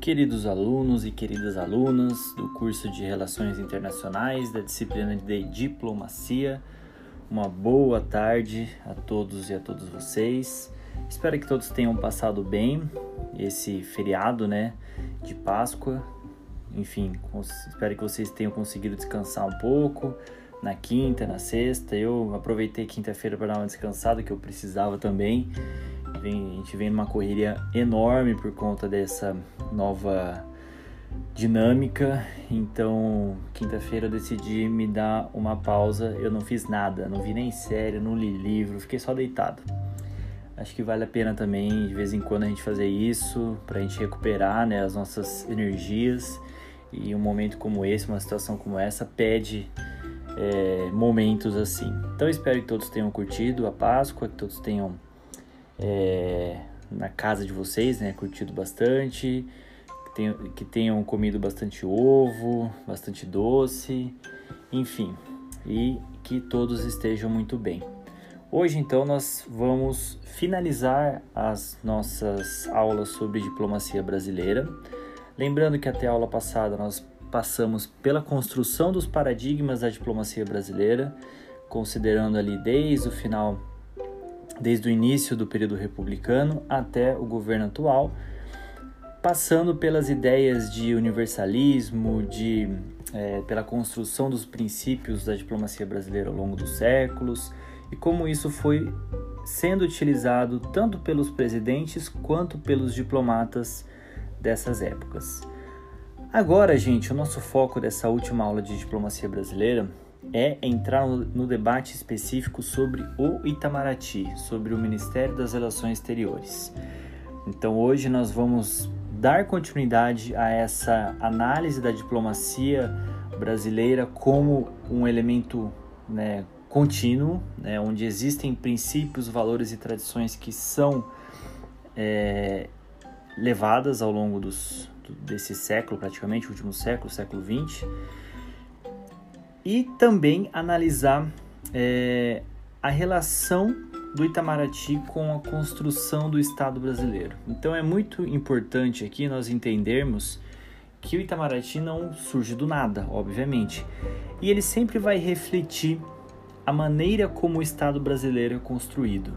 queridos alunos e queridas alunas do curso de Relações Internacionais da disciplina de Diplomacia. Uma boa tarde a todos e a todas vocês. Espero que todos tenham passado bem esse feriado, né, de Páscoa. Enfim, espero que vocês tenham conseguido descansar um pouco na quinta, na sexta. Eu aproveitei quinta-feira para dar uma descansada que eu precisava também. Vem, a gente vem numa correria enorme por conta dessa nova dinâmica. Então, quinta-feira eu decidi me dar uma pausa. Eu não fiz nada, não vi nem série, não li livro, fiquei só deitado. Acho que vale a pena também de vez em quando a gente fazer isso para a gente recuperar né, as nossas energias. E um momento como esse, uma situação como essa, pede é, momentos assim. Então espero que todos tenham curtido a Páscoa, que todos tenham é, na casa de vocês, né? Curtido bastante, que tenham, que tenham comido bastante ovo, bastante doce, enfim, e que todos estejam muito bem. Hoje, então, nós vamos finalizar as nossas aulas sobre diplomacia brasileira. Lembrando que até a aula passada nós passamos pela construção dos paradigmas da diplomacia brasileira, considerando ali desde o final desde o início do período republicano até o governo atual, passando pelas ideias de universalismo, de, é, pela construção dos princípios da diplomacia brasileira ao longo dos séculos e como isso foi sendo utilizado tanto pelos presidentes quanto pelos diplomatas dessas épocas. Agora, gente, o nosso foco dessa última aula de diplomacia brasileira é entrar no debate específico sobre o Itamaraty, sobre o Ministério das Relações Exteriores. Então hoje nós vamos dar continuidade a essa análise da diplomacia brasileira como um elemento né, contínuo, né, onde existem princípios, valores e tradições que são é, levadas ao longo dos, desse século, praticamente, último século, século XX e também analisar é, a relação do Itamaraty com a construção do Estado brasileiro. Então é muito importante aqui nós entendermos que o Itamaraty não surge do nada, obviamente, e ele sempre vai refletir a maneira como o Estado brasileiro é construído.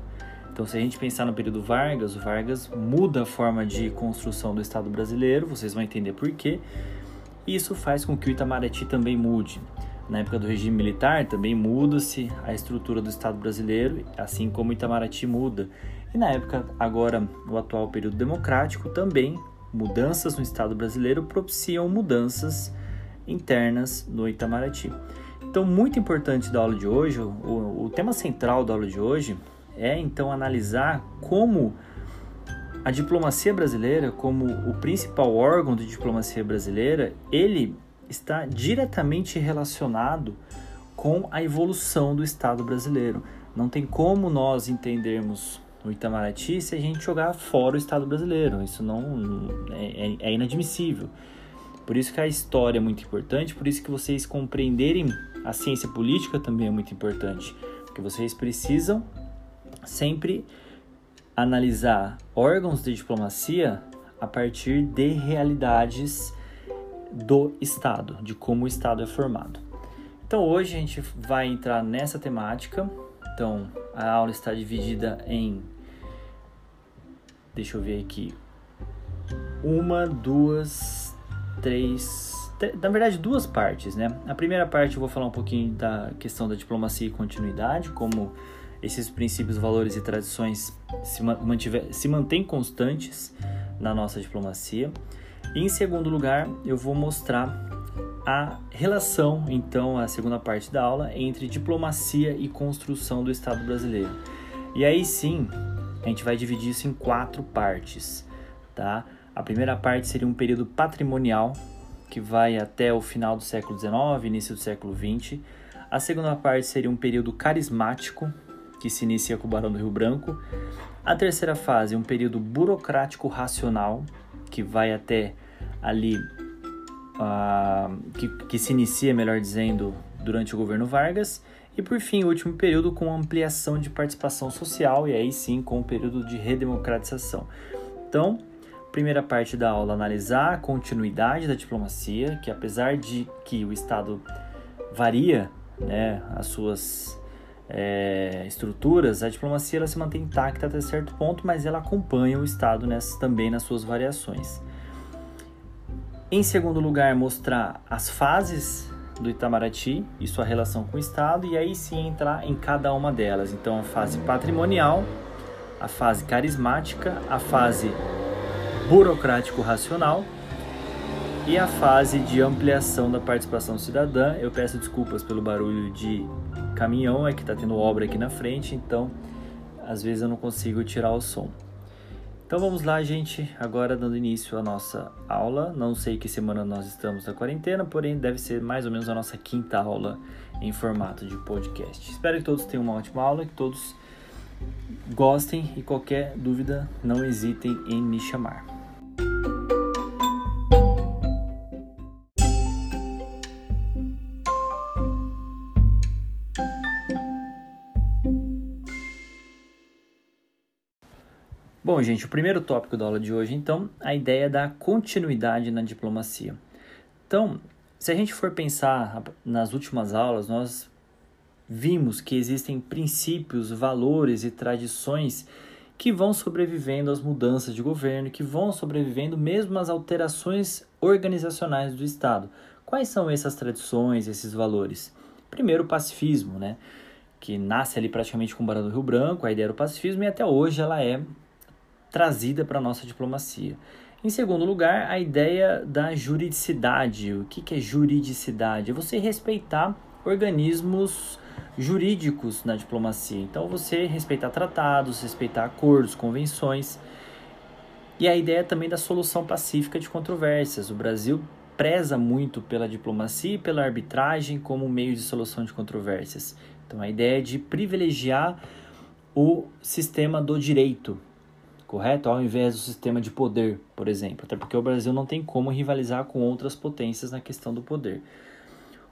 Então, se a gente pensar no período Vargas, o Vargas muda a forma de construção do Estado brasileiro, vocês vão entender por quê. Isso faz com que o Itamaraty também mude. Na época do regime militar também muda-se a estrutura do Estado brasileiro, assim como Itamaraty muda. E na época, agora, no atual período democrático, também mudanças no Estado brasileiro propiciam mudanças internas no Itamaraty. Então, muito importante da aula de hoje, o, o tema central da aula de hoje é então analisar como a diplomacia brasileira, como o principal órgão de diplomacia brasileira, ele está diretamente relacionado com a evolução do Estado brasileiro. Não tem como nós entendermos o Itamaraty se a gente jogar fora o Estado brasileiro. Isso não é, é, é inadmissível. Por isso que a história é muito importante, por isso que vocês compreenderem a ciência política também é muito importante, porque vocês precisam sempre analisar órgãos de diplomacia a partir de realidades do Estado, de como o Estado é formado. Então hoje a gente vai entrar nessa temática. Então a aula está dividida em, deixa eu ver aqui, uma, duas, três, na verdade duas partes, né? A primeira parte eu vou falar um pouquinho da questão da diplomacia e continuidade, como esses princípios, valores e tradições se, mantiver, se mantêm constantes na nossa diplomacia. Em segundo lugar, eu vou mostrar a relação, então, a segunda parte da aula, entre diplomacia e construção do Estado brasileiro. E aí sim, a gente vai dividir isso em quatro partes, tá? A primeira parte seria um período patrimonial, que vai até o final do século XIX, início do século XX. A segunda parte seria um período carismático, que se inicia com o Barão do Rio Branco. A terceira fase, um período burocrático racional, que vai até ali uh, que, que se inicia, melhor dizendo, durante o governo Vargas, e por fim, o último período com ampliação de participação social e aí sim com o período de redemocratização. Então, primeira parte da aula analisar a continuidade da diplomacia, que apesar de que o Estado varia né, as suas é, estruturas, a diplomacia ela se mantém intacta até certo ponto, mas ela acompanha o Estado nessas, também nas suas variações. Em segundo lugar, mostrar as fases do Itamaraty e sua relação com o Estado, e aí sim entrar em cada uma delas. Então, a fase patrimonial, a fase carismática, a fase burocrático-racional e a fase de ampliação da participação cidadã. Eu peço desculpas pelo barulho de caminhão, é que está tendo obra aqui na frente, então às vezes eu não consigo tirar o som. Então vamos lá, gente, agora dando início à nossa aula. Não sei que semana nós estamos na quarentena, porém deve ser mais ou menos a nossa quinta aula em formato de podcast. Espero que todos tenham uma ótima aula, que todos gostem e qualquer dúvida não hesitem em me chamar. Bom, gente, o primeiro tópico da aula de hoje, então, a ideia da continuidade na diplomacia. Então, se a gente for pensar nas últimas aulas, nós vimos que existem princípios, valores e tradições que vão sobrevivendo às mudanças de governo, que vão sobrevivendo mesmo às alterações organizacionais do Estado. Quais são essas tradições, esses valores? Primeiro, o pacifismo, né? que nasce ali praticamente com o Barão do Rio Branco, a ideia do pacifismo, e até hoje ela é trazida para a nossa diplomacia. Em segundo lugar, a ideia da juridicidade. O que, é juridicidade? É você respeitar organismos jurídicos na diplomacia. Então, você respeitar tratados, respeitar acordos, convenções. E a ideia também da solução pacífica de controvérsias. O Brasil preza muito pela diplomacia e pela arbitragem como meio de solução de controvérsias. Então, a ideia é de privilegiar o sistema do direito, correto? Ao invés do sistema de poder, por exemplo. Até porque o Brasil não tem como rivalizar com outras potências na questão do poder.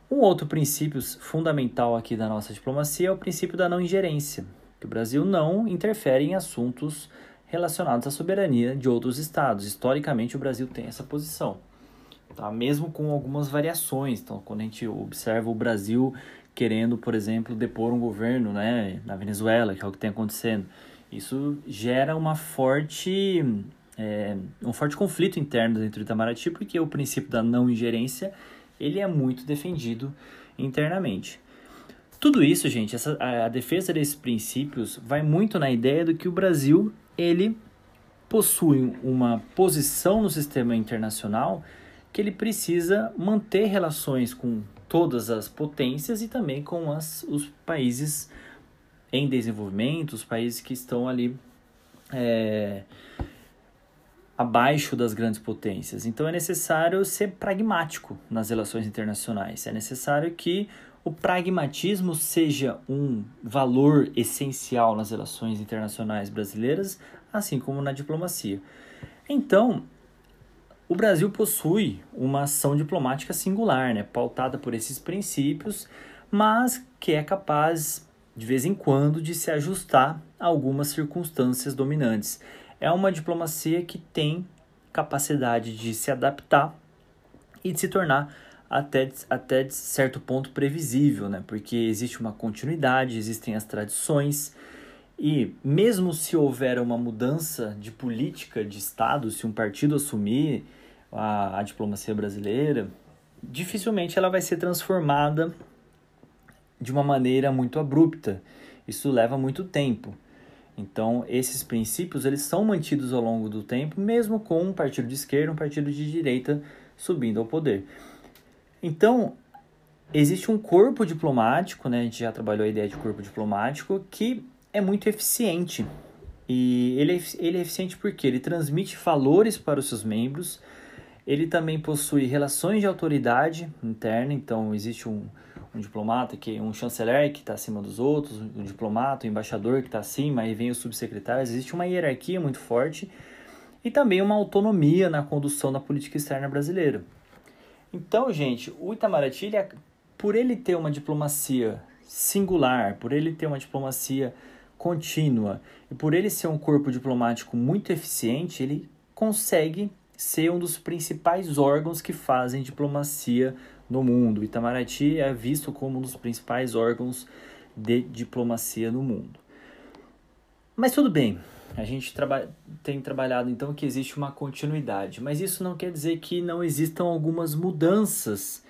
Um outro princípio fundamental aqui da nossa diplomacia é o princípio da não ingerência, que o Brasil não interfere em assuntos relacionados à soberania de outros estados. Historicamente, o Brasil tem essa posição, tá? mesmo com algumas variações. Então, quando a gente observa o Brasil querendo, por exemplo, depor um governo né, na Venezuela, que é o que tem acontecendo, isso gera uma forte, é, um forte conflito interno dentro do Itamaraty, porque o princípio da não ingerência ele é muito defendido internamente. Tudo isso, gente, essa, a, a defesa desses princípios vai muito na ideia do que o Brasil ele possui uma posição no sistema internacional que ele precisa manter relações com todas as potências e também com as, os países em desenvolvimento, os países que estão ali é, abaixo das grandes potências. Então é necessário ser pragmático nas relações internacionais. É necessário que o pragmatismo seja um valor essencial nas relações internacionais brasileiras, assim como na diplomacia. Então, o Brasil possui uma ação diplomática singular, né, pautada por esses princípios, mas que é capaz de vez em quando, de se ajustar a algumas circunstâncias dominantes. É uma diplomacia que tem capacidade de se adaptar e de se tornar até, até certo ponto previsível, né? porque existe uma continuidade, existem as tradições, e mesmo se houver uma mudança de política de Estado, se um partido assumir a, a diplomacia brasileira, dificilmente ela vai ser transformada de uma maneira muito abrupta. Isso leva muito tempo. Então, esses princípios eles são mantidos ao longo do tempo, mesmo com um partido de esquerda, um partido de direita subindo ao poder. Então, existe um corpo diplomático, né? A gente já trabalhou a ideia de corpo diplomático que é muito eficiente. E ele é, ele é eficiente porque ele transmite valores para os seus membros, ele também possui relações de autoridade interna, então existe um, um diplomata, que um chanceler que está acima dos outros, um diplomata, um embaixador que está acima, aí vem os subsecretários. Existe uma hierarquia muito forte e também uma autonomia na condução da política externa brasileira. Então, gente, o Itamaraty, ele, é, por ele ter uma diplomacia singular, por ele ter uma diplomacia contínua e por ele ser um corpo diplomático muito eficiente, ele consegue ser um dos principais órgãos que fazem diplomacia no mundo. Itamaraty é visto como um dos principais órgãos de diplomacia no mundo. Mas tudo bem, a gente traba tem trabalhado então que existe uma continuidade, mas isso não quer dizer que não existam algumas mudanças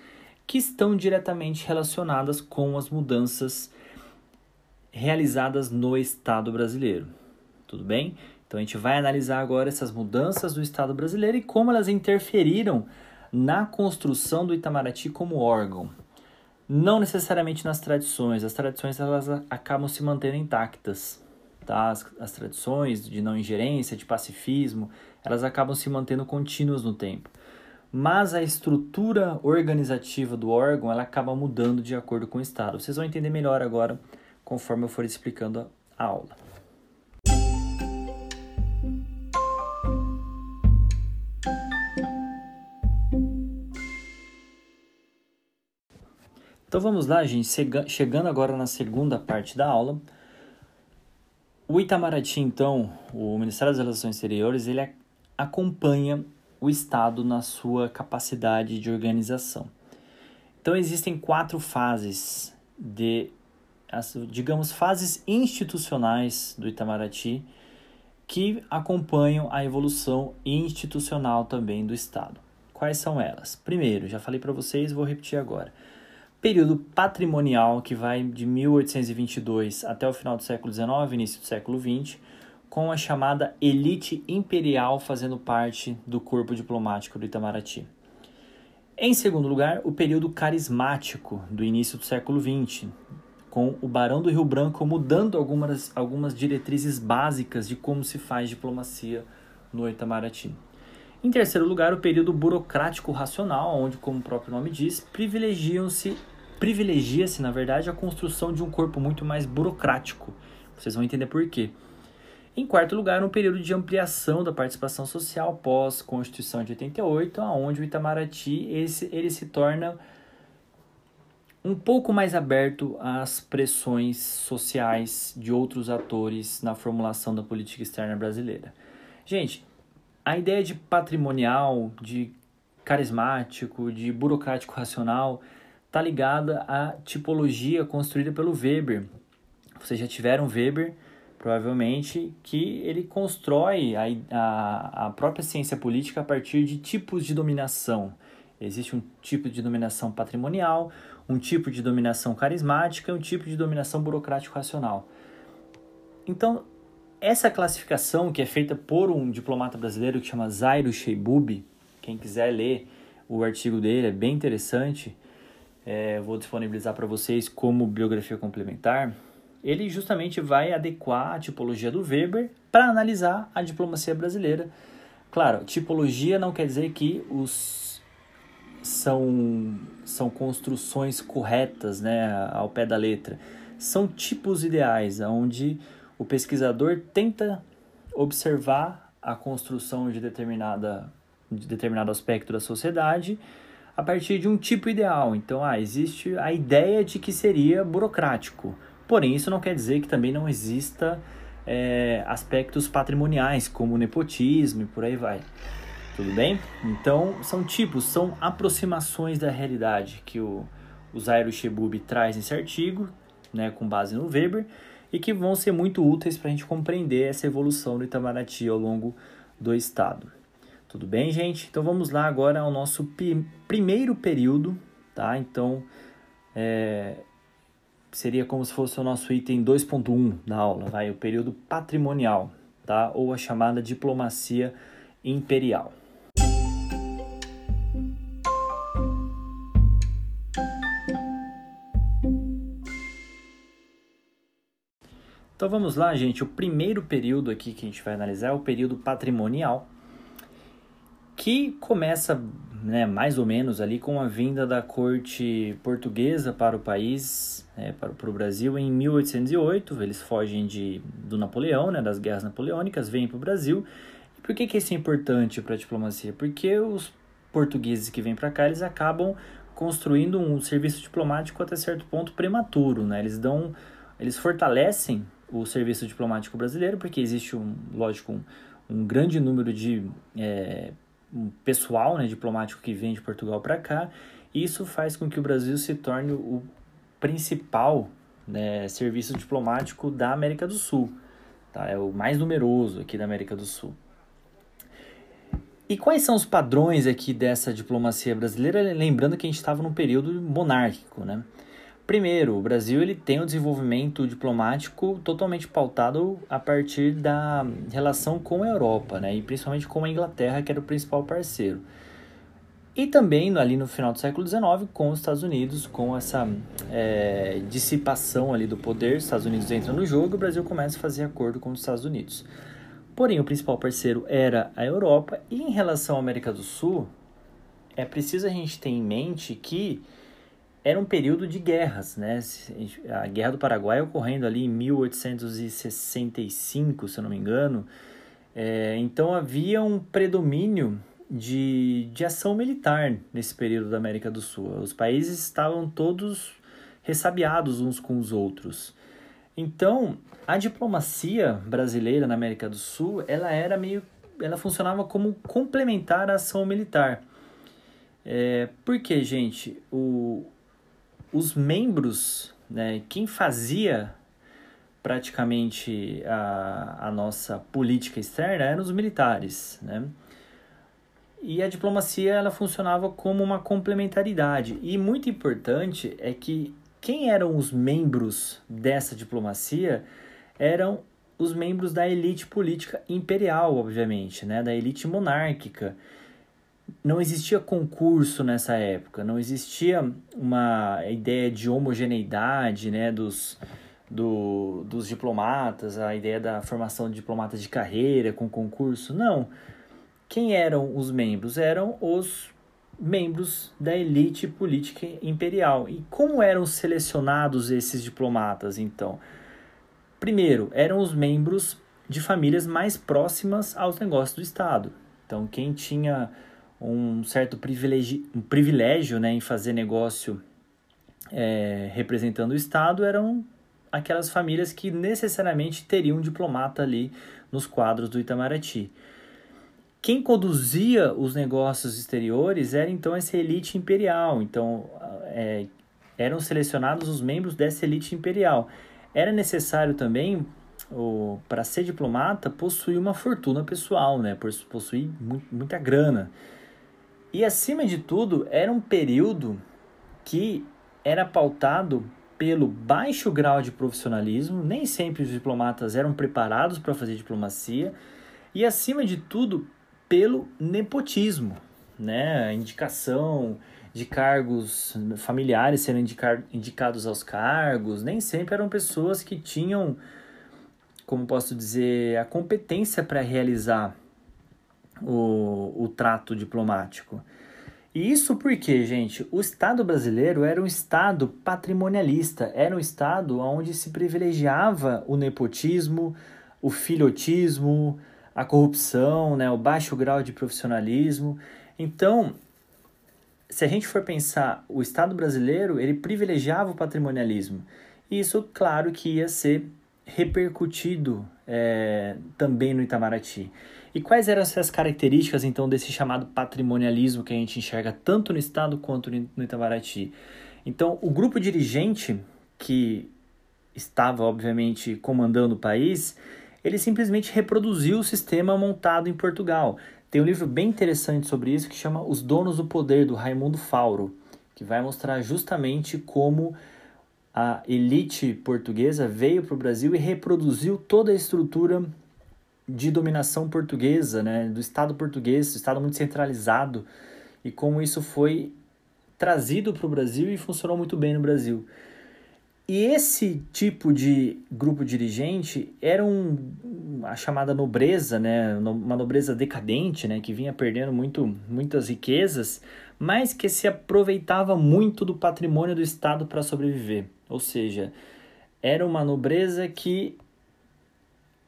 que estão diretamente relacionadas com as mudanças realizadas no Estado brasileiro. Tudo bem? Então a gente vai analisar agora essas mudanças do Estado brasileiro e como elas interferiram na construção do Itamaraty como órgão. Não necessariamente nas tradições, as tradições elas acabam se mantendo intactas. Tá? As, as tradições de não ingerência, de pacifismo, elas acabam se mantendo contínuas no tempo. Mas a estrutura organizativa do órgão ela acaba mudando de acordo com o Estado. Vocês vão entender melhor agora conforme eu for explicando a aula. Então vamos lá, gente, chegando agora na segunda parte da aula. O Itamaraty, então, o Ministério das Relações Exteriores, ele acompanha o Estado na sua capacidade de organização. Então existem quatro fases de, digamos, fases institucionais do Itamaraty que acompanham a evolução institucional também do Estado. Quais são elas? Primeiro, já falei para vocês, vou repetir agora período patrimonial que vai de 1822 até o final do século XIX, início do século XX, com a chamada elite imperial fazendo parte do corpo diplomático do Itamaraty. Em segundo lugar, o período carismático do início do século XX, com o Barão do Rio Branco mudando algumas, algumas diretrizes básicas de como se faz diplomacia no Itamaraty. Em terceiro lugar, o período burocrático racional, onde, como o próprio nome diz, privilegiam-se privilegia-se, na verdade, a construção de um corpo muito mais burocrático. Vocês vão entender por quê. Em quarto lugar, um período de ampliação da participação social pós-Constituição de 88, onde o Itamaraty esse, ele se torna um pouco mais aberto às pressões sociais de outros atores na formulação da política externa brasileira. Gente, a ideia de patrimonial, de carismático, de burocrático racional está ligada à tipologia construída pelo Weber. Vocês já tiveram Weber, provavelmente, que ele constrói a, a, a própria ciência política a partir de tipos de dominação. Existe um tipo de dominação patrimonial, um tipo de dominação carismática e um tipo de dominação burocrático-racional. Então, essa classificação que é feita por um diplomata brasileiro que chama Zairo Sheibubi, quem quiser ler o artigo dele é bem interessante, é, vou disponibilizar para vocês como biografia complementar, ele justamente vai adequar a tipologia do Weber para analisar a diplomacia brasileira. Claro, tipologia não quer dizer que os são, são construções corretas né, ao pé da letra. São tipos ideais, onde o pesquisador tenta observar a construção de, determinada, de determinado aspecto da sociedade a partir de um tipo ideal. Então, ah, existe a ideia de que seria burocrático. Porém, isso não quer dizer que também não exista é, aspectos patrimoniais, como nepotismo e por aí vai. Tudo bem? Então, são tipos, são aproximações da realidade que o, o Zairo Shebub traz nesse artigo, né, com base no Weber, e que vão ser muito úteis para a gente compreender essa evolução do Itamaraty ao longo do Estado. Tudo bem, gente? Então vamos lá agora ao nosso primeiro período, tá? Então é, seria como se fosse o nosso item 2.1 da aula, vai? O período patrimonial, tá? Ou a chamada diplomacia imperial. Então vamos lá, gente. O primeiro período aqui que a gente vai analisar é o período patrimonial que começa né, mais ou menos ali com a vinda da corte portuguesa para o país, é, para, para o Brasil em 1808. Eles fogem de, do Napoleão, né, das guerras napoleônicas, vêm para o Brasil. E por que, que isso é importante para a diplomacia? Porque os portugueses que vêm para cá, eles acabam construindo um serviço diplomático até certo ponto prematuro, né? Eles dão, eles fortalecem o serviço diplomático brasileiro, porque existe um, lógico, um, um grande número de é, pessoal né, diplomático que vem de Portugal para cá. Isso faz com que o Brasil se torne o principal né, serviço diplomático da América do Sul. Tá? É o mais numeroso aqui da América do Sul. E quais são os padrões aqui dessa diplomacia brasileira? Lembrando que a gente estava num período monárquico, né? Primeiro, o Brasil ele tem um desenvolvimento diplomático totalmente pautado a partir da relação com a Europa, né? E principalmente com a Inglaterra, que era o principal parceiro. E também ali no final do século XIX com os Estados Unidos, com essa é, dissipação ali do poder, os Estados Unidos entram no jogo e o Brasil começa a fazer acordo com os Estados Unidos. Porém, o principal parceiro era a Europa e em relação à América do Sul, é preciso a gente ter em mente que era um período de guerras, né? A Guerra do Paraguai ocorrendo ali em 1865, se eu não me engano. É, então havia um predomínio de, de ação militar nesse período da América do Sul. Os países estavam todos ressabiados uns com os outros. Então, a diplomacia brasileira na América do Sul, ela era meio ela funcionava como complementar à ação militar. É, porque, gente, o, os membros, né, quem fazia praticamente a, a nossa política externa eram os militares, né? E a diplomacia ela funcionava como uma complementaridade. E muito importante é que quem eram os membros dessa diplomacia eram os membros da elite política imperial, obviamente, né? da elite monárquica. Não existia concurso nessa época, não existia uma ideia de homogeneidade né? dos, do, dos diplomatas, a ideia da formação de diplomatas de carreira com concurso. Não. Quem eram os membros? Eram os membros da elite política imperial. E como eram selecionados esses diplomatas, então? Primeiro, eram os membros de famílias mais próximas aos negócios do Estado. Então, quem tinha um certo privilégio, um privilégio né, em fazer negócio é, representando o Estado eram aquelas famílias que necessariamente teriam um diplomata ali nos quadros do Itamaraty. Quem conduzia os negócios exteriores era então essa elite imperial. Então, é, eram selecionados os membros dessa elite imperial. Era necessário também, para ser diplomata, possuir uma fortuna pessoal, né? possuir muita grana. E acima de tudo, era um período que era pautado pelo baixo grau de profissionalismo, nem sempre os diplomatas eram preparados para fazer diplomacia, e acima de tudo, pelo nepotismo, né? Indicação de cargos familiares sendo indicados aos cargos, nem sempre eram pessoas que tinham, como posso dizer, a competência para realizar o, o trato diplomático. E isso porque, gente, o Estado brasileiro era um Estado patrimonialista, era um Estado onde se privilegiava o nepotismo, o filhotismo, a corrupção, né, o baixo grau de profissionalismo. Então, se a gente for pensar, o Estado brasileiro, ele privilegiava o patrimonialismo. E isso, claro, que ia ser repercutido é, também no Itamaraty. E quais eram essas características, então, desse chamado patrimonialismo que a gente enxerga tanto no Estado quanto no Itamaraty? Então, o grupo dirigente que estava, obviamente, comandando o país, ele simplesmente reproduziu o sistema montado em Portugal. Tem um livro bem interessante sobre isso que chama Os Donos do Poder, do Raimundo Fauro, que vai mostrar justamente como a elite portuguesa veio para o Brasil e reproduziu toda a estrutura de dominação portuguesa, né, do Estado português, do Estado muito centralizado, e como isso foi trazido para o Brasil e funcionou muito bem no Brasil. E esse tipo de grupo dirigente era um, a chamada nobreza, né? uma nobreza decadente, né? que vinha perdendo muito, muitas riquezas, mas que se aproveitava muito do patrimônio do Estado para sobreviver. Ou seja, era uma nobreza que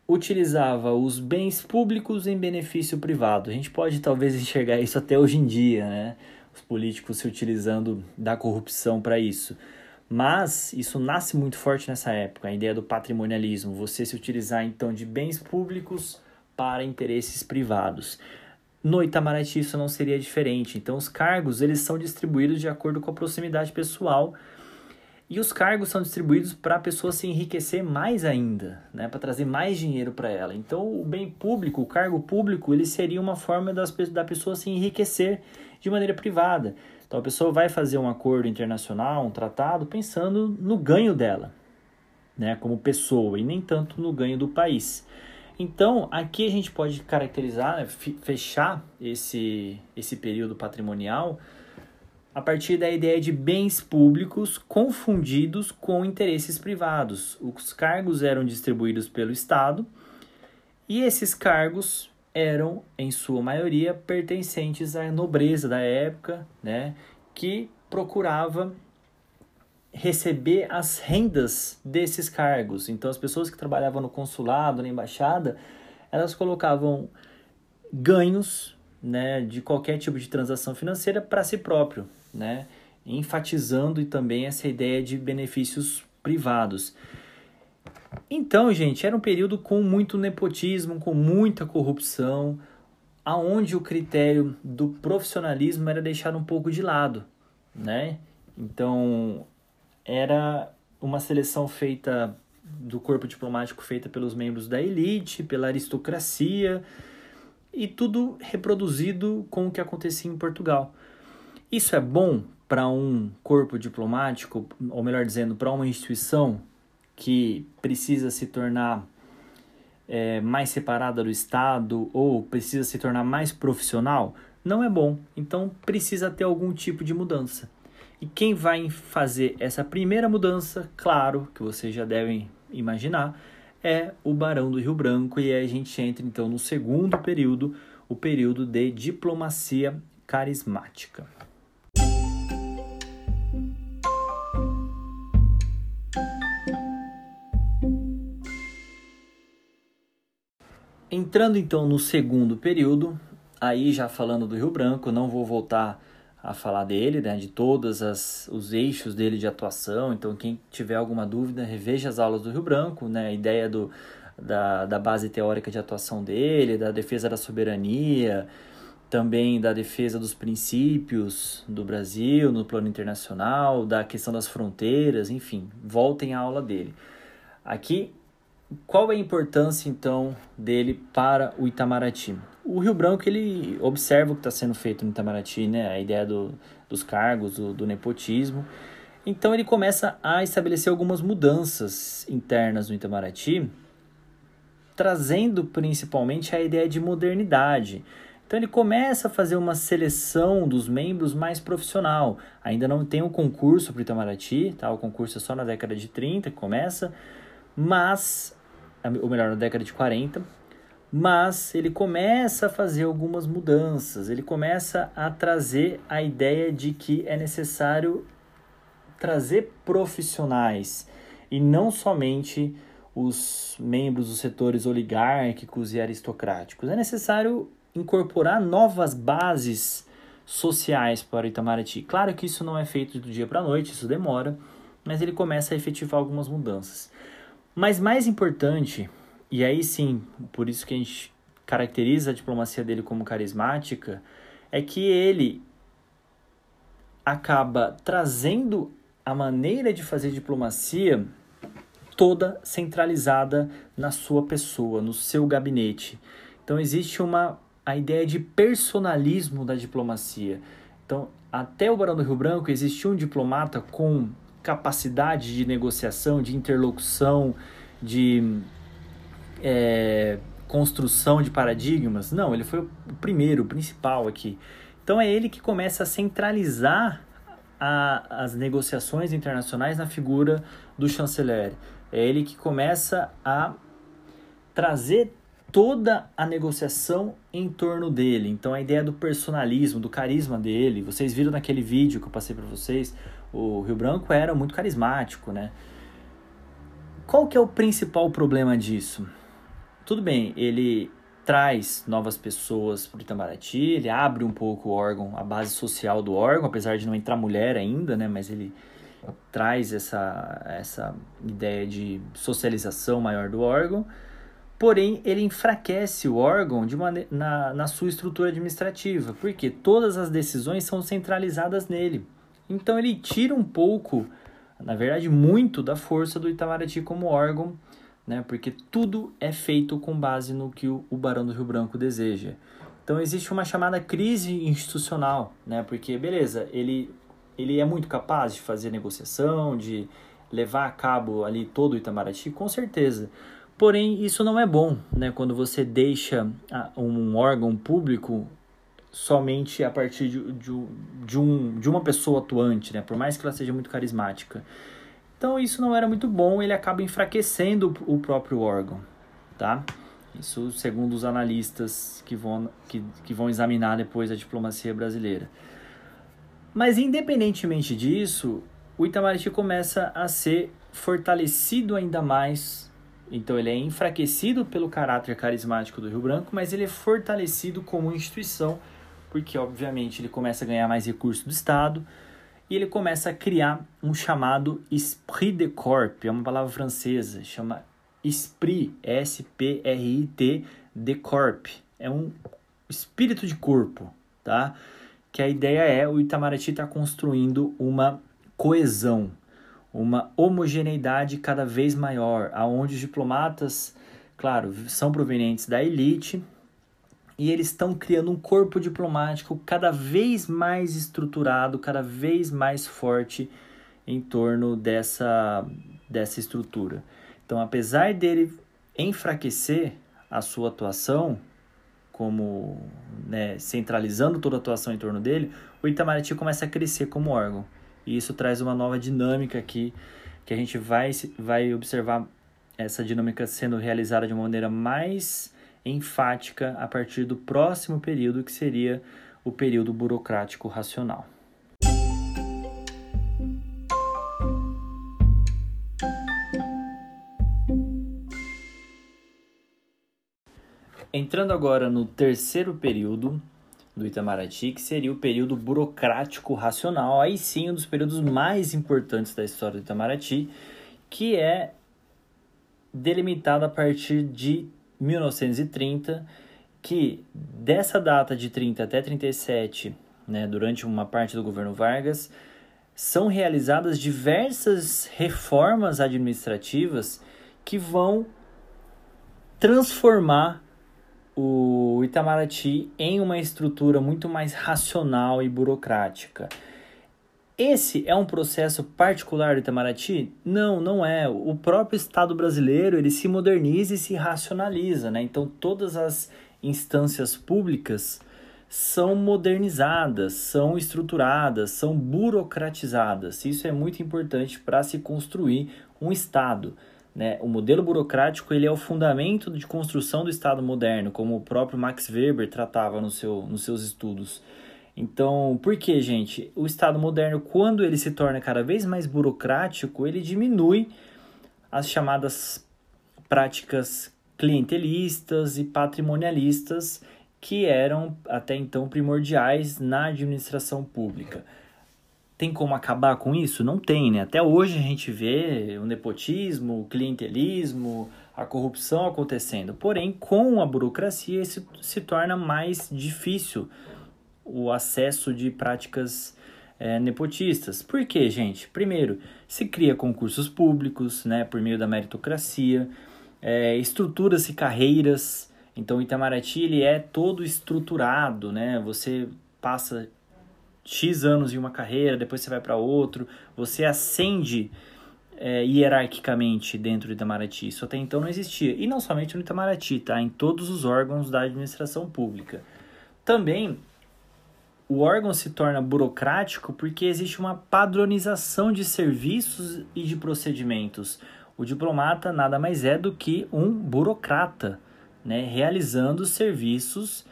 utilizava os bens públicos em benefício privado. A gente pode talvez enxergar isso até hoje em dia, né? Os políticos se utilizando da corrupção para isso. Mas isso nasce muito forte nessa época, a ideia do patrimonialismo, você se utilizar então de bens públicos para interesses privados. No Itamaraty isso não seria diferente. Então os cargos eles são distribuídos de acordo com a proximidade pessoal e os cargos são distribuídos para a pessoa se enriquecer mais ainda, né, para trazer mais dinheiro para ela. Então o bem público, o cargo público, ele seria uma forma das, da pessoa se enriquecer de maneira privada. Então a pessoa vai fazer um acordo internacional, um tratado, pensando no ganho dela, né, como pessoa, e nem tanto no ganho do país. Então, aqui a gente pode caracterizar, né, fechar esse, esse período patrimonial a partir da ideia de bens públicos confundidos com interesses privados. Os cargos eram distribuídos pelo Estado e esses cargos eram, em sua maioria, pertencentes à nobreza da época, né, que procurava receber as rendas desses cargos. Então, as pessoas que trabalhavam no consulado, na embaixada, elas colocavam ganhos né, de qualquer tipo de transação financeira para si próprio, né, enfatizando também essa ideia de benefícios privados. Então, gente, era um período com muito nepotismo, com muita corrupção, aonde o critério do profissionalismo era deixado um pouco de lado, né? Então, era uma seleção feita do corpo diplomático feita pelos membros da elite, pela aristocracia e tudo reproduzido com o que acontecia em Portugal. Isso é bom para um corpo diplomático, ou melhor dizendo, para uma instituição que precisa se tornar é, mais separada do Estado ou precisa se tornar mais profissional? Não é bom. Então precisa ter algum tipo de mudança. E quem vai fazer essa primeira mudança, claro, que vocês já devem imaginar, é o Barão do Rio Branco. E aí a gente entra então no segundo período, o período de diplomacia carismática. Entrando então no segundo período, aí já falando do Rio Branco, não vou voltar a falar dele, né, de todos os eixos dele de atuação. Então, quem tiver alguma dúvida, reveja as aulas do Rio Branco, né, a ideia do, da, da base teórica de atuação dele, da defesa da soberania, também da defesa dos princípios do Brasil no plano internacional, da questão das fronteiras, enfim, voltem à aula dele. Aqui, qual é a importância então dele para o Itamaraty? o Rio Branco ele observa o que está sendo feito no Itamaraty, né? A ideia do, dos cargos, do, do, nepotismo. Então ele começa a estabelecer algumas mudanças internas no Itamaraty, trazendo principalmente a ideia de modernidade. Então ele começa a fazer uma seleção dos membros mais profissional. Ainda não tem um concurso para o Itamaraty, tá? O concurso é só na década de 30 que começa, mas ou melhor, na década de 40, mas ele começa a fazer algumas mudanças, ele começa a trazer a ideia de que é necessário trazer profissionais e não somente os membros dos setores oligárquicos e aristocráticos. É necessário incorporar novas bases sociais para o Itamaraty. Claro que isso não é feito do dia para a noite, isso demora, mas ele começa a efetivar algumas mudanças. Mas mais importante e aí sim, por isso que a gente caracteriza a diplomacia dele como carismática, é que ele acaba trazendo a maneira de fazer diplomacia toda centralizada na sua pessoa, no seu gabinete. Então existe uma a ideia de personalismo da diplomacia. Então, até o Barão do Rio Branco existia um diplomata com capacidade de negociação, de interlocução, de é, construção de paradigmas. Não, ele foi o primeiro, o principal aqui. Então é ele que começa a centralizar a, as negociações internacionais na figura do chanceler. É ele que começa a trazer toda a negociação em torno dele. Então a ideia do personalismo, do carisma dele, vocês viram naquele vídeo que eu passei para vocês, o Rio Branco era muito carismático, né? Qual que é o principal problema disso? tudo bem, ele traz novas pessoas para o Itamaraty, ele abre um pouco o órgão, a base social do órgão, apesar de não entrar mulher ainda, né, mas ele traz essa, essa ideia de socialização maior do órgão. porém ele enfraquece o órgão de na, na sua estrutura administrativa, porque todas as decisões são centralizadas nele. Então ele tira um pouco, na verdade muito, da força do Itamaraty como órgão, né? porque tudo é feito com base no que o, Barão do Rio Branco deseja. Então existe uma chamada crise institucional, né? porque beleza, ele, ele é muito capaz de fazer negociação, de levar a cabo ali todo o Itamaraty, com certeza. Porém, isso não é bom, né? Quando você deixa um órgão público somente a partir de, de, de, um, de uma pessoa atuante, né? Por mais que ela seja muito carismática. Então, isso não era muito bom, ele acaba enfraquecendo o próprio órgão, tá? Isso segundo os analistas que vão, que, que vão examinar depois a diplomacia brasileira. Mas, independentemente disso, o Itamaraty começa a ser fortalecido ainda mais então ele é enfraquecido pelo caráter carismático do Rio Branco, mas ele é fortalecido como instituição, porque obviamente ele começa a ganhar mais recursos do Estado e ele começa a criar um chamado esprit de corps, é uma palavra francesa, chama esprit, S-P-R-I-T, de corps, é um espírito de corpo, tá? Que a ideia é o Itamaraty está construindo uma coesão, uma homogeneidade cada vez maior, aonde os diplomatas, claro, são provenientes da elite e eles estão criando um corpo diplomático cada vez mais estruturado, cada vez mais forte em torno dessa, dessa estrutura. Então, apesar dele enfraquecer a sua atuação, como né, centralizando toda a atuação em torno dele, o Itamaraty começa a crescer como órgão. E isso traz uma nova dinâmica aqui, que a gente vai, vai observar essa dinâmica sendo realizada de uma maneira mais enfática a partir do próximo período, que seria o período burocrático racional. Entrando agora no terceiro período, do Itamaraty, que seria o período burocrático racional, aí sim um dos períodos mais importantes da história do Itamaraty, que é delimitado a partir de 1930, que dessa data de 30 até 37, né, durante uma parte do governo Vargas, são realizadas diversas reformas administrativas que vão transformar o Itamaraty em uma estrutura muito mais racional e burocrática. Esse é um processo particular do Itamaraty? Não, não é. O próprio Estado brasileiro ele se moderniza e se racionaliza, né? Então todas as instâncias públicas são modernizadas, são estruturadas, são burocratizadas. Isso é muito importante para se construir um Estado. Né? O modelo burocrático ele é o fundamento de construção do Estado moderno, como o próprio Max Weber tratava no seu, nos seus estudos. Então, por que, gente? O Estado moderno, quando ele se torna cada vez mais burocrático, ele diminui as chamadas práticas clientelistas e patrimonialistas que eram até então primordiais na administração pública. Tem como acabar com isso? Não tem, né? Até hoje a gente vê o nepotismo, o clientelismo, a corrupção acontecendo. Porém, com a burocracia, isso se torna mais difícil o acesso de práticas é, nepotistas. Por quê, gente? Primeiro, se cria concursos públicos, né, por meio da meritocracia, é, estrutura-se carreiras. Então, Itamaraty ele é todo estruturado, né? Você passa X anos em uma carreira, depois você vai para outro, você ascende é, hierarquicamente dentro do Itamaraty. Isso até então não existia. E não somente no Itamaraty, tá? Em todos os órgãos da administração pública. Também o órgão se torna burocrático porque existe uma padronização de serviços e de procedimentos. O diplomata nada mais é do que um burocrata, né? realizando serviços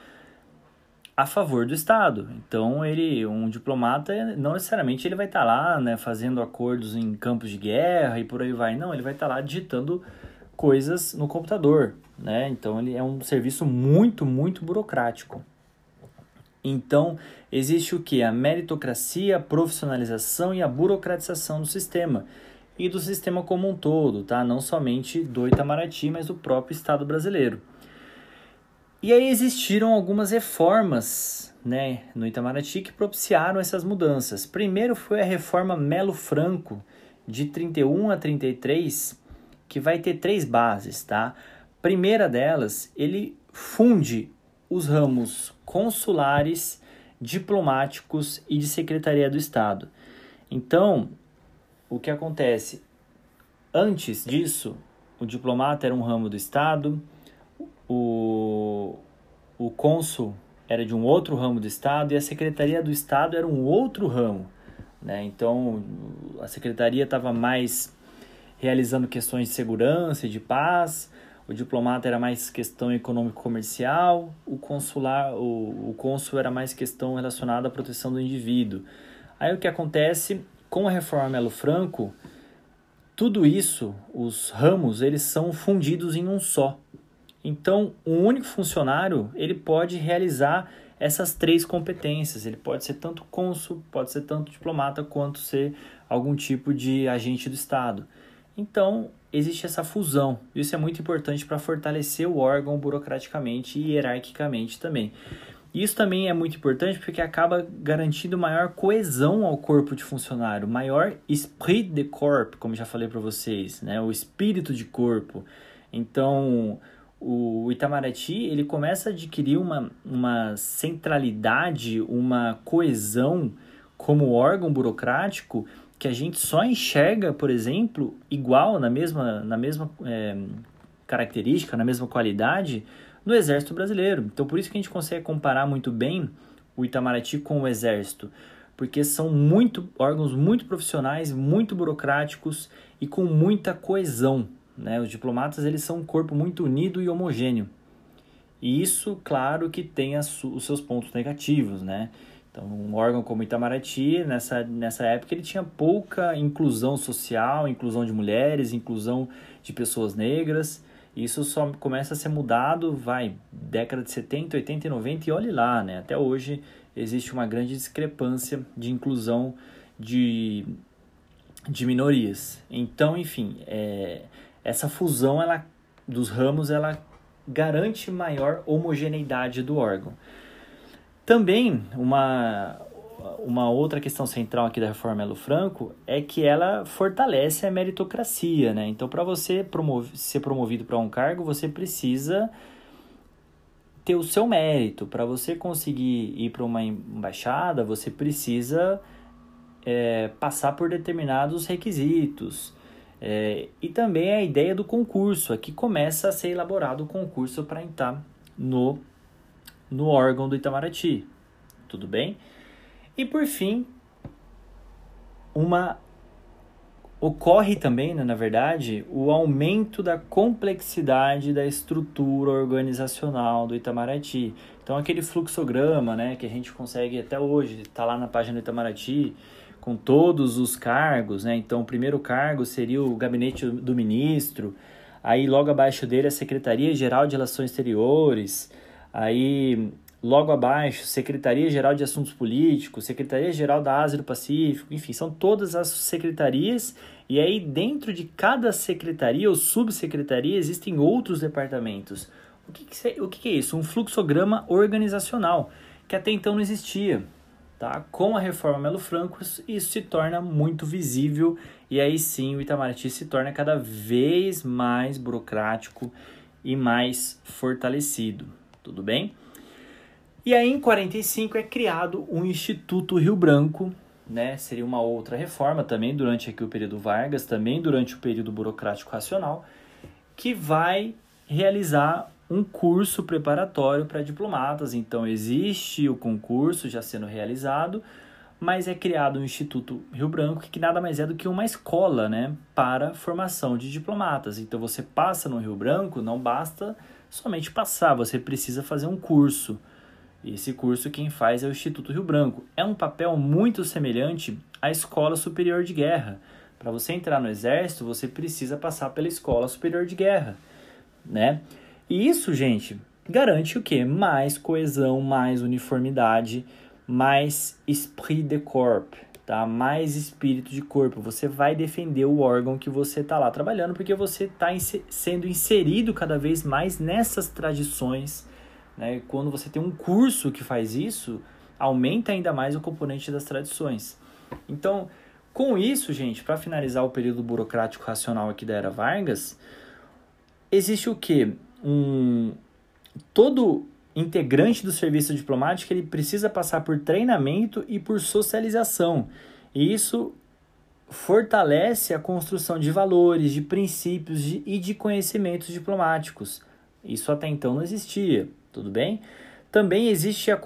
a favor do Estado. Então, ele, um diplomata, não necessariamente ele vai estar tá lá, né, fazendo acordos em campos de guerra e por aí vai. Não, ele vai estar tá lá digitando coisas no computador, né? Então, ele é um serviço muito, muito burocrático. Então, existe o que? A meritocracia, a profissionalização e a burocratização do sistema. e do sistema como um todo, tá? Não somente do Itamaraty, mas do próprio Estado brasileiro. E aí existiram algumas reformas né, no Itamaraty que propiciaram essas mudanças. Primeiro foi a reforma Melo Franco, de 31 a 33, que vai ter três bases, tá? Primeira delas, ele funde os ramos consulares, diplomáticos e de secretaria do Estado. Então, o que acontece? Antes disso, o diplomata era um ramo do Estado, o, o cônsul era de um outro ramo do Estado e a secretaria do Estado era um outro ramo. Né? Então, a secretaria estava mais realizando questões de segurança e de paz, o diplomata era mais questão econômico-comercial, o consular, o, o cônsul era mais questão relacionada à proteção do indivíduo. Aí o que acontece com a reforma Melo Franco, tudo isso, os ramos, eles são fundidos em um só. Então, um único funcionário, ele pode realizar essas três competências. Ele pode ser tanto cônsul, pode ser tanto diplomata, quanto ser algum tipo de agente do Estado. Então, existe essa fusão. Isso é muito importante para fortalecer o órgão burocraticamente e hierarquicamente também. Isso também é muito importante porque acaba garantindo maior coesão ao corpo de funcionário, maior esprit de corps, como já falei para vocês, né? o espírito de corpo. Então, o Itamaraty ele começa a adquirir uma, uma centralidade, uma coesão como órgão burocrático que a gente só enxerga, por exemplo, igual, na mesma, na mesma é, característica, na mesma qualidade, no Exército Brasileiro. Então, por isso que a gente consegue comparar muito bem o Itamaraty com o Exército, porque são muito órgãos muito profissionais, muito burocráticos e com muita coesão. Né? Os diplomatas eles são um corpo muito unido e homogêneo. E isso, claro, que tem os seus pontos negativos, né? Então, um órgão como Itamaraty, nessa, nessa época, ele tinha pouca inclusão social, inclusão de mulheres, inclusão de pessoas negras. Isso só começa a ser mudado, vai, década de 70, 80 e 90, e olhe lá, né? Até hoje existe uma grande discrepância de inclusão de, de minorias. Então, enfim, é, essa fusão ela, dos ramos, ela garante maior homogeneidade do órgão. Também, uma, uma outra questão central aqui da reforma Melo Franco é que ela fortalece a meritocracia, né? Então, para você promover, ser promovido para um cargo, você precisa ter o seu mérito. Para você conseguir ir para uma embaixada, você precisa é, passar por determinados requisitos. É, e também a ideia do concurso. Aqui começa a ser elaborado o concurso para entrar no no órgão do Itamaraty. Tudo bem? E por fim, uma ocorre também, né, na verdade, o aumento da complexidade da estrutura organizacional do Itamaraty. Então aquele fluxograma, né, que a gente consegue até hoje, está lá na página do Itamaraty, com todos os cargos, né? Então o primeiro cargo seria o gabinete do ministro, aí logo abaixo dele a Secretaria Geral de Relações Exteriores, Aí, logo abaixo, Secretaria-Geral de Assuntos Políticos, Secretaria-Geral da Ásia do Pacífico, enfim, são todas as secretarias e aí dentro de cada secretaria ou subsecretaria existem outros departamentos. O que, que, o que é isso? Um fluxograma organizacional que até então não existia. Tá? Com a reforma Melo Franco, isso se torna muito visível e aí sim o Itamaraty se torna cada vez mais burocrático e mais fortalecido tudo bem? E aí em 45 é criado o Instituto Rio Branco, né? Seria uma outra reforma também durante aqui o período Vargas, também durante o período burocrático racional, que vai realizar um curso preparatório para diplomatas. Então existe o concurso já sendo realizado, mas é criado o Instituto Rio Branco, que nada mais é do que uma escola, né, para formação de diplomatas. Então você passa no Rio Branco, não basta somente passar, você precisa fazer um curso. E esse curso quem faz é o Instituto Rio Branco. É um papel muito semelhante à Escola Superior de Guerra. Para você entrar no exército, você precisa passar pela Escola Superior de Guerra, né? E isso, gente, garante o quê? Mais coesão, mais uniformidade, mais esprit de corps, tá? Mais espírito de corpo. Você vai defender o órgão que você está lá trabalhando, porque você está sendo inserido cada vez mais nessas tradições. Né? Quando você tem um curso que faz isso, aumenta ainda mais o componente das tradições. Então, com isso, gente, para finalizar o período burocrático racional aqui da era Vargas, existe o que? Um, todo integrante do serviço diplomático ele precisa passar por treinamento e por socialização. E isso fortalece a construção de valores, de princípios de, e de conhecimentos diplomáticos. Isso até então não existia, tudo bem? Também existe a,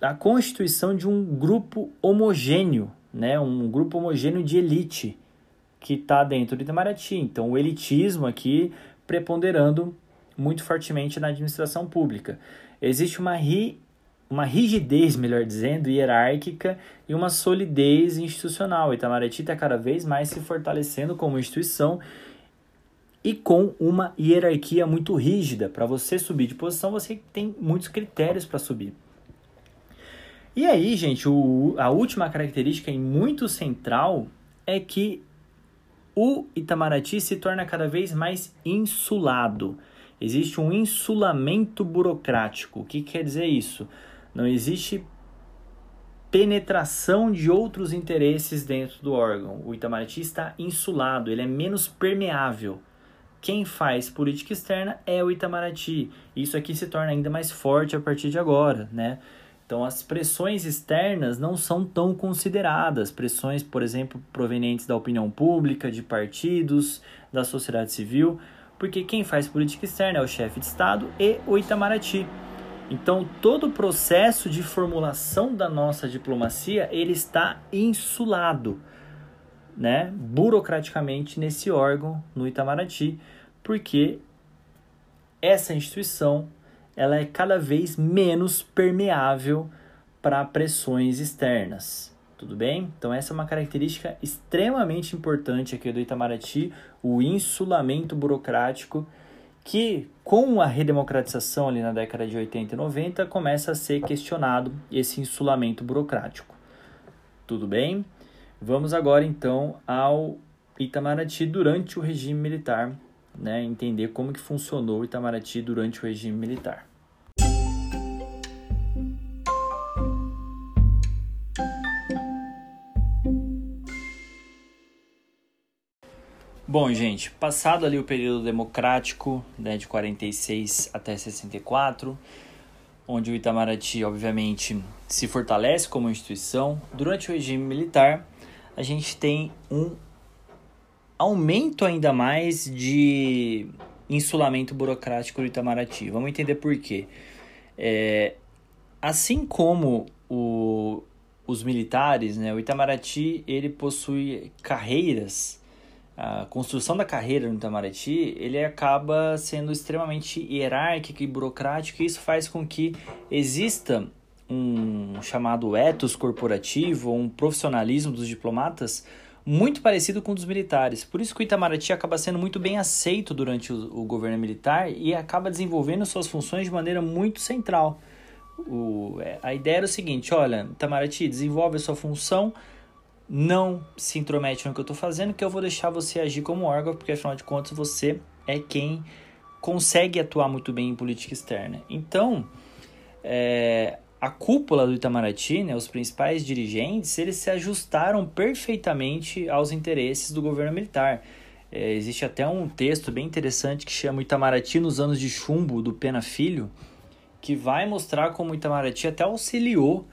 a constituição de um grupo homogêneo, né? um grupo homogêneo de elite que está dentro do Itamaraty. Então, o elitismo aqui preponderando muito fortemente na administração pública. Existe uma, ri, uma rigidez, melhor dizendo, hierárquica e uma solidez institucional. O Itamaraty está cada vez mais se fortalecendo como instituição e com uma hierarquia muito rígida. Para você subir de posição, você tem muitos critérios para subir. E aí, gente, o, a última característica e muito central é que o Itamaraty se torna cada vez mais insulado. Existe um insulamento burocrático. O que quer dizer isso? Não existe penetração de outros interesses dentro do órgão. O Itamaraty está insulado, ele é menos permeável. Quem faz política externa é o Itamaraty. Isso aqui se torna ainda mais forte a partir de agora, né? Então, as pressões externas não são tão consideradas. Pressões, por exemplo, provenientes da opinião pública, de partidos, da sociedade civil, porque quem faz política externa é o chefe de Estado e o Itamaraty. Então, todo o processo de formulação da nossa diplomacia, ele está insulado, né, burocraticamente nesse órgão, no Itamaraty, porque essa instituição ela é cada vez menos permeável para pressões externas. Tudo bem? Então essa é uma característica extremamente importante aqui do Itamaraty, o insulamento burocrático, que com a redemocratização ali na década de 80 e 90 começa a ser questionado esse insulamento burocrático. Tudo bem? Vamos agora então ao Itamaraty durante o regime militar né, entender como que funcionou o Itamaraty durante o regime militar. Bom, gente, passado ali o período democrático, né, de 46 até 64, onde o Itamaraty, obviamente, se fortalece como instituição, durante o regime militar, a gente tem um aumento ainda mais de insulamento burocrático do Itamaraty. Vamos entender por quê. É, assim como o, os militares, né, o Itamaraty ele possui carreiras. A construção da carreira no Itamaraty ele acaba sendo extremamente hierárquico e burocrático e isso faz com que exista um chamado ethos corporativo, um profissionalismo dos diplomatas muito parecido com o dos militares. Por isso que o Itamaraty acaba sendo muito bem aceito durante o, o governo militar e acaba desenvolvendo suas funções de maneira muito central. O, é, a ideia era o seguinte: olha, Itamaraty, desenvolve a sua função, não se intromete no que eu estou fazendo, que eu vou deixar você agir como órgão, porque afinal de contas você é quem consegue atuar muito bem em política externa. Então, é, a cúpula do Itamaraty, né, os principais dirigentes, eles se ajustaram perfeitamente aos interesses do governo militar. É, existe até um texto bem interessante que chama Itamaraty nos anos de chumbo, do Pena Filho, que vai mostrar como Itamaraty até auxiliou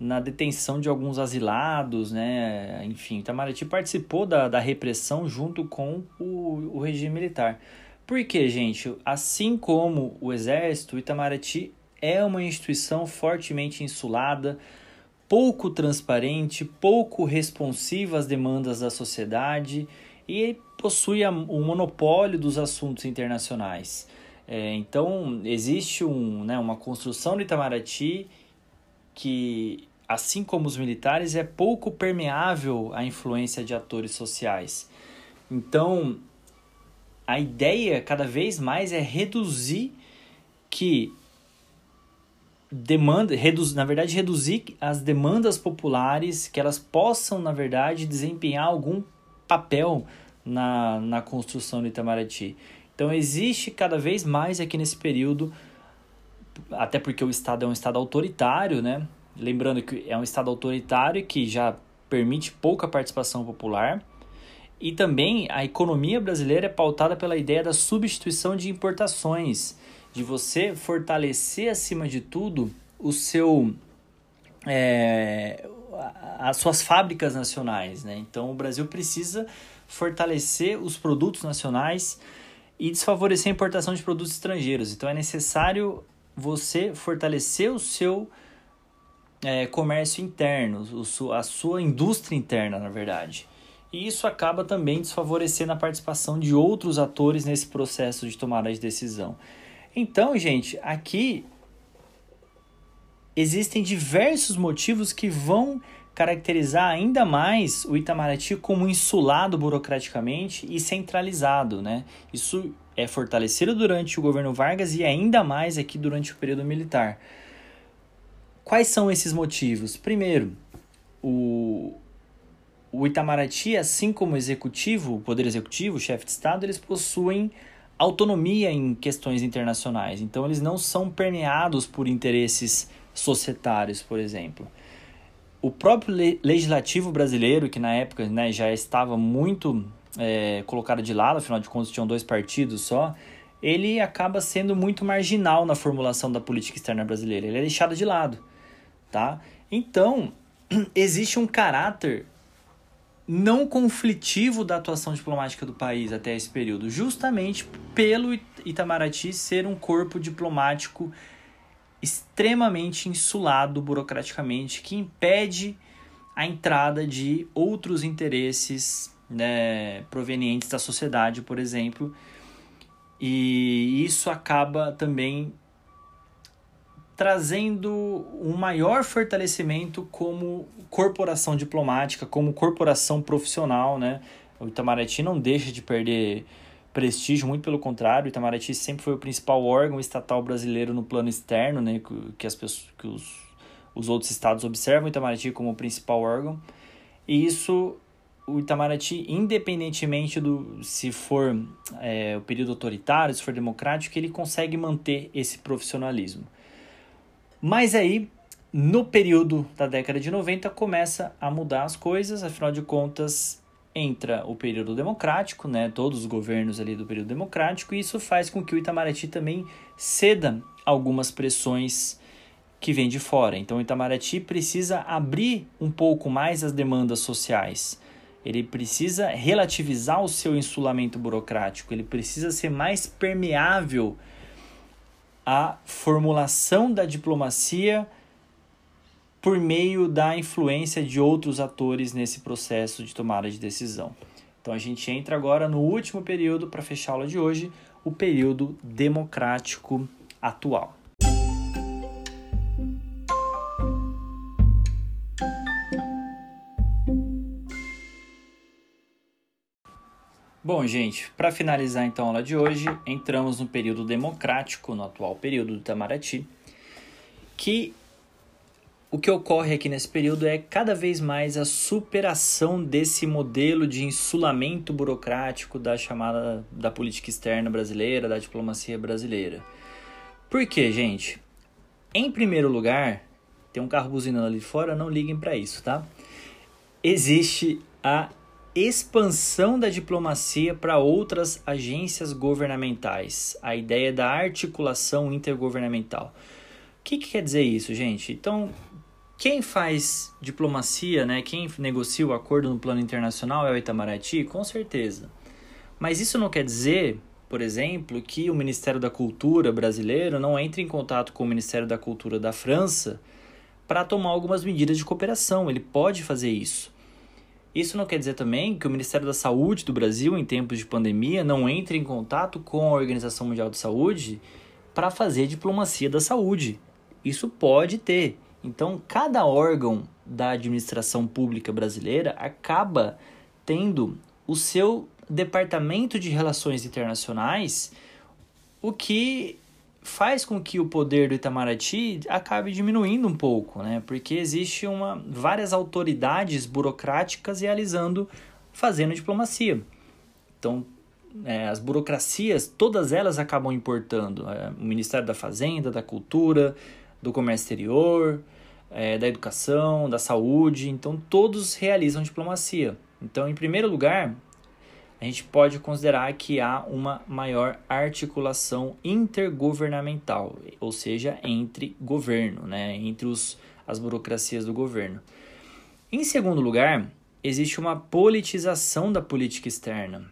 na detenção de alguns asilados, né? Enfim, Itamaraty participou da, da repressão junto com o, o regime militar. Por quê, gente? Assim como o exército, Itamaraty é uma instituição fortemente insulada, pouco transparente, pouco responsiva às demandas da sociedade e possui o monopólio dos assuntos internacionais. É, então, existe um, né, uma construção do Itamaraty que, assim como os militares, é pouco permeável à influência de atores sociais. Então, a ideia cada vez mais é reduzir que demanda, reduz, na verdade, reduzir as demandas populares, que elas possam, na verdade, desempenhar algum papel na, na construção do Itamaraty. Então, existe cada vez mais aqui nesse período, até porque o Estado é um Estado autoritário, né? Lembrando que é um Estado autoritário que já permite pouca participação popular. E também a economia brasileira é pautada pela ideia da substituição de importações de você fortalecer acima de tudo o seu é, as suas fábricas nacionais, né? Então o Brasil precisa fortalecer os produtos nacionais e desfavorecer a importação de produtos estrangeiros. Então é necessário você fortalecer o seu é, comércio interno, o, a sua indústria interna, na verdade. E isso acaba também desfavorecendo a participação de outros atores nesse processo de tomada de decisão. Então, gente, aqui existem diversos motivos que vão caracterizar ainda mais o Itamaraty como insulado burocraticamente e centralizado, né? Isso é fortalecido durante o governo Vargas e ainda mais aqui durante o período militar. Quais são esses motivos? Primeiro, o, o Itamaraty, assim como o executivo, o poder executivo, o chefe de Estado, eles possuem autonomia em questões internacionais. Então, eles não são permeados por interesses societários, por exemplo. O próprio legislativo brasileiro, que na época né, já estava muito é, colocado de lado, afinal de contas tinham dois partidos só, ele acaba sendo muito marginal na formulação da política externa brasileira. Ele é deixado de lado, tá? Então, existe um caráter não conflitivo da atuação diplomática do país até esse período, justamente pelo Itamaraty ser um corpo diplomático extremamente insulado burocraticamente, que impede a entrada de outros interesses né, provenientes da sociedade, por exemplo, e isso acaba também trazendo um maior fortalecimento como corporação diplomática, como corporação profissional, né? O Itamaraty não deixa de perder prestígio, muito pelo contrário, o Itamaraty sempre foi o principal órgão estatal brasileiro no plano externo, né? Que, as pessoas, que os, os outros estados observam o Itamaraty como o principal órgão. E isso, o Itamaraty, independentemente do se for é, o período autoritário, se for democrático, ele consegue manter esse profissionalismo. Mas aí, no período da década de 90, começa a mudar as coisas, afinal de contas, entra o período democrático, né, todos os governos ali do período democrático, e isso faz com que o Itamaraty também ceda algumas pressões que vêm de fora. Então o Itamaraty precisa abrir um pouco mais as demandas sociais. Ele precisa relativizar o seu insulamento burocrático, ele precisa ser mais permeável a formulação da diplomacia por meio da influência de outros atores nesse processo de tomada de decisão. Então a gente entra agora no último período para fechar a aula de hoje, o período democrático atual. Bom, gente, para finalizar então a aula de hoje, entramos no período democrático, no atual período do Itamaraty, que o que ocorre aqui nesse período é cada vez mais a superação desse modelo de insulamento burocrático da chamada da política externa brasileira, da diplomacia brasileira. Por quê, gente? Em primeiro lugar, tem um carro buzinando ali fora, não liguem para isso, tá? Existe a expansão da diplomacia para outras agências governamentais, a ideia da articulação intergovernamental. O que, que quer dizer isso, gente? Então, quem faz diplomacia, né, quem negocia o acordo no plano internacional é o Itamaraty, com certeza. Mas isso não quer dizer, por exemplo, que o Ministério da Cultura brasileiro não entre em contato com o Ministério da Cultura da França para tomar algumas medidas de cooperação. Ele pode fazer isso. Isso não quer dizer também que o Ministério da Saúde do Brasil, em tempos de pandemia, não entre em contato com a Organização Mundial de Saúde para fazer diplomacia da saúde. Isso pode ter. Então, cada órgão da administração pública brasileira acaba tendo o seu departamento de relações internacionais, o que faz com que o poder do Itamaraty acabe diminuindo um pouco, né? Porque existe uma várias autoridades burocráticas realizando, fazendo diplomacia. Então, é, as burocracias, todas elas acabam importando. É, o Ministério da Fazenda, da Cultura, do Comércio Exterior, é, da Educação, da Saúde. Então, todos realizam diplomacia. Então, em primeiro lugar, a gente pode considerar que há uma maior articulação intergovernamental, ou seja, entre governo, né, entre os, as burocracias do governo. Em segundo lugar, existe uma politização da política externa.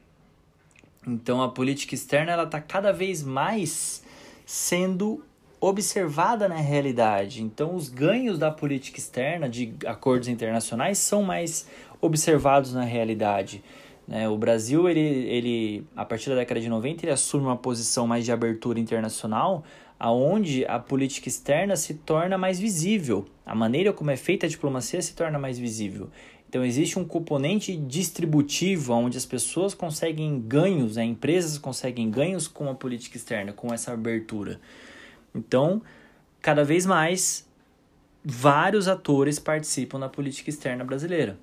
Então, a política externa ela está cada vez mais sendo observada na realidade. Então, os ganhos da política externa de acordos internacionais são mais observados na realidade. Né? O Brasil, ele, ele, a partir da década de 90, ele assume uma posição mais de abertura internacional, aonde a política externa se torna mais visível. A maneira como é feita a diplomacia se torna mais visível. Então existe um componente distributivo onde as pessoas conseguem ganhos, né? empresas conseguem ganhos com a política externa, com essa abertura. Então, cada vez mais vários atores participam da política externa brasileira,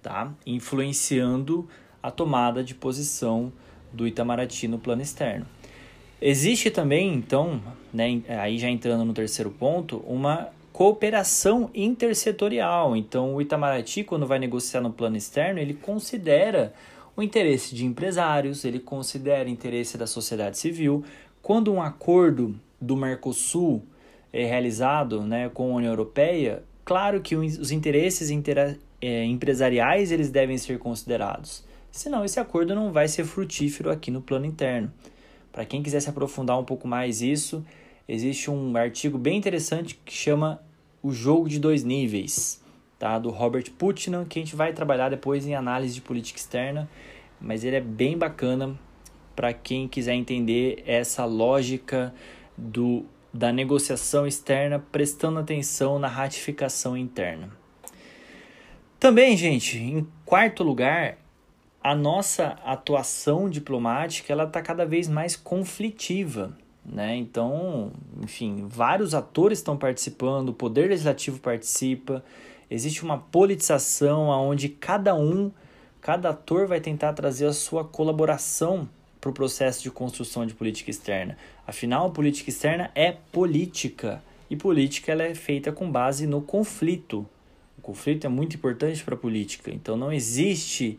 tá? Influenciando a tomada de posição do Itamaraty no plano externo. Existe também, então, né, aí já entrando no terceiro ponto, uma cooperação intersetorial. Então, o Itamaraty, quando vai negociar no plano externo, ele considera o interesse de empresários, ele considera o interesse da sociedade civil. Quando um acordo do Mercosul é realizado né, com a União Europeia, claro que os interesses é, empresariais eles devem ser considerados senão esse acordo não vai ser frutífero aqui no plano interno. Para quem quiser se aprofundar um pouco mais isso, existe um artigo bem interessante que chama O Jogo de Dois Níveis, tá? do Robert Putnam, que a gente vai trabalhar depois em análise de política externa, mas ele é bem bacana para quem quiser entender essa lógica do, da negociação externa, prestando atenção na ratificação interna. Também, gente, em quarto lugar, a nossa atuação diplomática ela está cada vez mais conflitiva. Né? Então, enfim, vários atores estão participando, o Poder Legislativo participa, existe uma politização onde cada um, cada ator vai tentar trazer a sua colaboração para o processo de construção de política externa. Afinal, a política externa é política e política ela é feita com base no conflito. O conflito é muito importante para a política, então não existe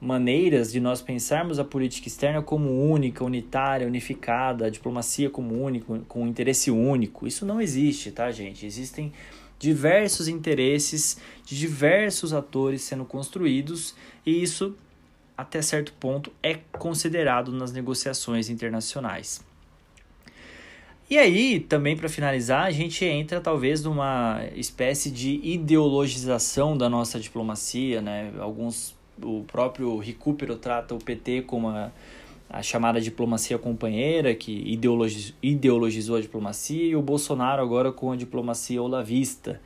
maneiras de nós pensarmos a política externa como única, unitária, unificada, a diplomacia como único, com interesse único. Isso não existe, tá, gente? Existem diversos interesses de diversos atores sendo construídos e isso até certo ponto é considerado nas negociações internacionais. E aí, também para finalizar, a gente entra talvez numa espécie de ideologização da nossa diplomacia, né? Alguns o próprio Recupero trata o PT como a, a chamada diplomacia companheira, que ideologiz, ideologizou a diplomacia, e o Bolsonaro agora com a diplomacia olavista.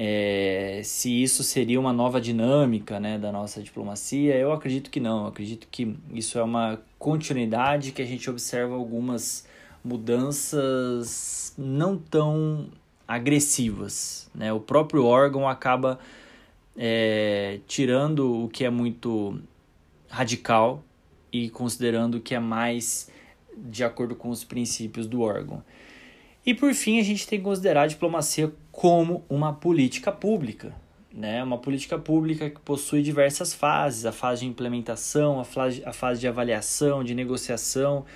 É, se isso seria uma nova dinâmica né, da nossa diplomacia, eu acredito que não. Eu acredito que isso é uma continuidade que a gente observa algumas mudanças não tão agressivas. Né? O próprio órgão acaba é, tirando o que é muito radical e considerando o que é mais de acordo com os princípios do órgão. E por fim, a gente tem que considerar a diplomacia como uma política pública, né? Uma política pública que possui diversas fases: a fase de implementação, a fase, a fase de avaliação, de negociação.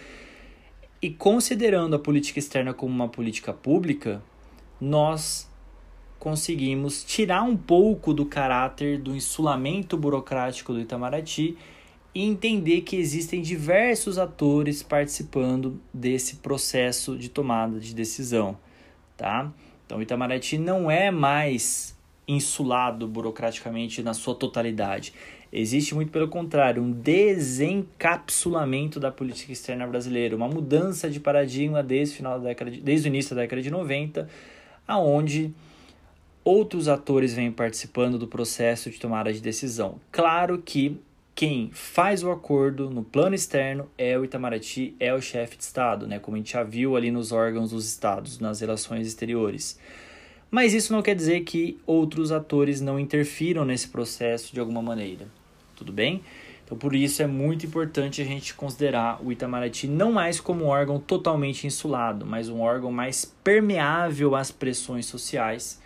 E considerando a política externa como uma política pública, nós conseguimos tirar um pouco do caráter do insulamento burocrático do Itamaraty e entender que existem diversos atores participando desse processo de tomada de decisão, tá? Então o Itamaraty não é mais insulado burocraticamente na sua totalidade. Existe muito pelo contrário, um desencapsulamento da política externa brasileira, uma mudança de paradigma desde o final da década de, desde o início da década de 90, aonde outros atores vêm participando do processo de tomada de decisão. Claro que quem faz o acordo no plano externo é o Itamaraty, é o chefe de Estado, né? como a gente já viu ali nos órgãos dos Estados, nas relações exteriores. Mas isso não quer dizer que outros atores não interfiram nesse processo de alguma maneira. Tudo bem? Então, por isso é muito importante a gente considerar o Itamaraty não mais como um órgão totalmente insulado, mas um órgão mais permeável às pressões sociais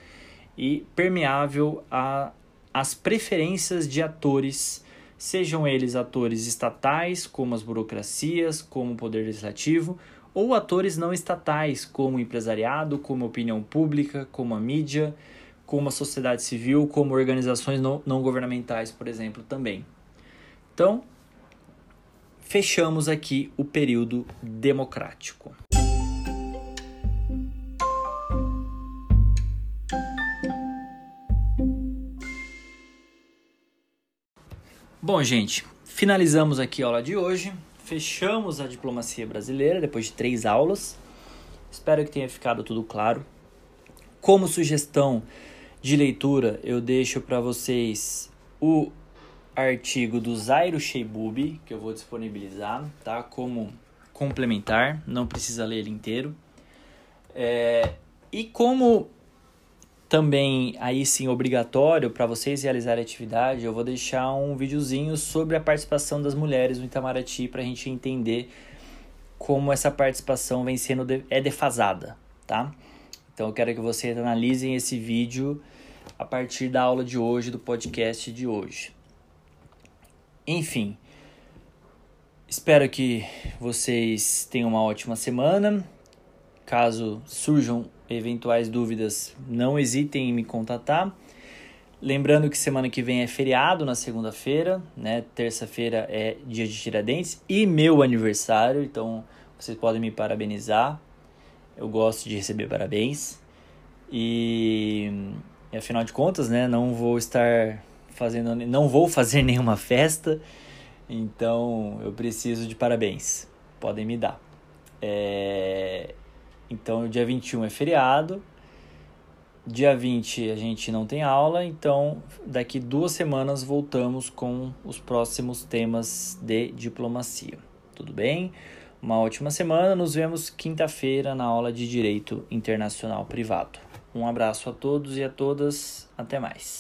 e permeável às preferências de atores, sejam eles atores estatais, como as burocracias, como o poder legislativo, ou atores não estatais, como o empresariado, como a opinião pública, como a mídia, como a sociedade civil, como organizações não, não governamentais, por exemplo, também. Então, fechamos aqui o período democrático. Bom, gente, finalizamos aqui a aula de hoje fechamos a diplomacia brasileira depois de três aulas. Espero que tenha ficado tudo claro. Como sugestão de leitura, eu deixo para vocês o artigo do Zairo Sheibubi, que eu vou disponibilizar, tá? Como complementar, não precisa ler ele inteiro. É, e como também, aí sim, obrigatório para vocês realizarem a atividade, eu vou deixar um videozinho sobre a participação das mulheres no Itamaraty para a gente entender como essa participação vem sendo de, é defasada, tá? Então eu quero que vocês analisem esse vídeo a partir da aula de hoje, do podcast de hoje. Enfim, espero que vocês tenham uma ótima semana. Caso surjam eventuais dúvidas, não hesitem em me contatar. Lembrando que semana que vem é feriado na segunda-feira, né? Terça-feira é dia de Tiradentes e meu aniversário, então vocês podem me parabenizar. Eu gosto de receber parabéns. E, e afinal de contas, né, não vou estar fazendo não vou fazer nenhuma festa, então eu preciso de parabéns. Podem me dar. É, então, o dia 21 é feriado. Dia 20 a gente não tem aula, então daqui duas semanas voltamos com os próximos temas de diplomacia. Tudo bem? Uma ótima semana. Nos vemos quinta-feira na aula de Direito Internacional Privado. Um abraço a todos e a todas. Até mais.